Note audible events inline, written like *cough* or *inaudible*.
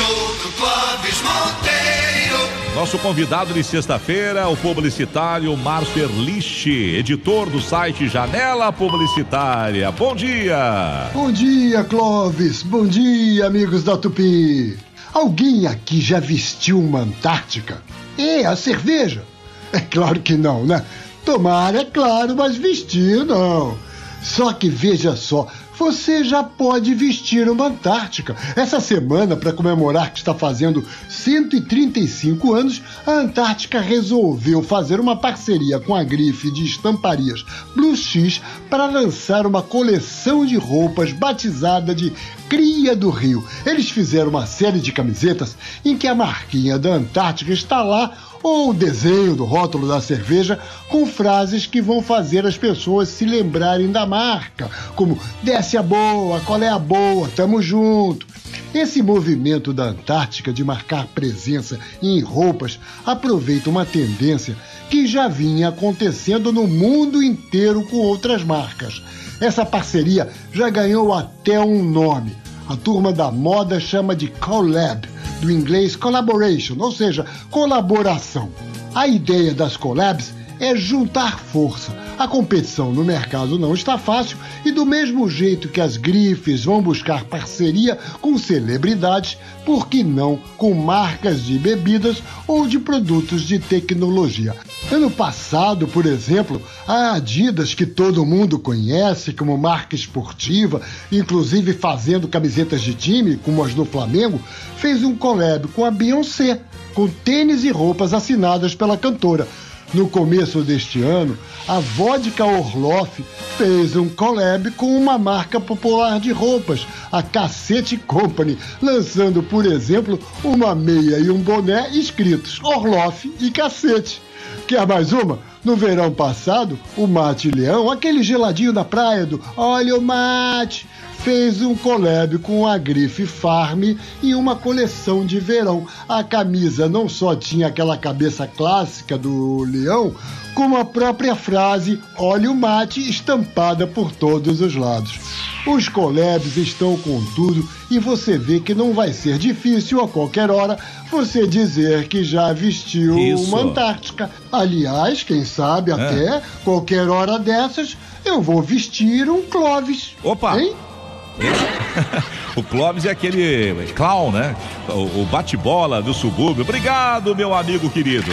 Show do Clóvis Monteiro. Nosso convidado de sexta-feira, o publicitário Márcio Erlich, editor do site Janela Publicitária. Bom dia! Bom dia, Clóvis. Bom dia, amigos da Tupi. Alguém aqui já vestiu uma Antártica? É, a cerveja? É claro que não, né? Tomar é claro, mas vestir não. Só que veja só, você já pode vestir uma Antártica. Essa semana, para comemorar que está fazendo 135 anos, a Antártica resolveu fazer uma parceria com a grife de estamparias Blue X para lançar uma coleção de roupas batizada de Cria do Rio. Eles fizeram uma série de camisetas em que a marquinha da Antártica está lá ou o desenho do rótulo da cerveja com frases que vão fazer as pessoas se lembrarem da marca, como a boa, qual é a boa, tamo junto. Esse movimento da Antártica de marcar presença em roupas aproveita uma tendência que já vinha acontecendo no mundo inteiro com outras marcas. Essa parceria já ganhou até um nome. A turma da moda chama de collab do inglês collaboration, ou seja, colaboração. A ideia das collabs é juntar força. A competição no mercado não está fácil e, do mesmo jeito que as grifes vão buscar parceria com celebridades, por que não com marcas de bebidas ou de produtos de tecnologia? Ano passado, por exemplo, a Adidas, que todo mundo conhece como marca esportiva, inclusive fazendo camisetas de time, como as do Flamengo, fez um collab com a Beyoncé, com tênis e roupas assinadas pela cantora. No começo deste ano, a Vodka Orloff fez um collab com uma marca popular de roupas, a Cassette Company, lançando, por exemplo, uma meia e um boné escritos Orloff e Cacete. Quer mais uma? No verão passado, o Mate Leão, aquele geladinho da praia do Olha o Mate, fez um collab com a grife Farm em uma coleção de verão. A camisa não só tinha aquela cabeça clássica do leão, como a própria frase Olha o mate estampada por todos os lados. Os collabs estão com tudo e você vê que não vai ser difícil a qualquer hora você dizer que já vestiu Isso. uma Antártica. Aliás, quem sabe até qualquer hora dessas eu vou vestir um Clovis. Opa! Hein? *laughs* o Clóvis é aquele clown, né? O, o bate-bola do subúrbio. Obrigado, meu amigo querido.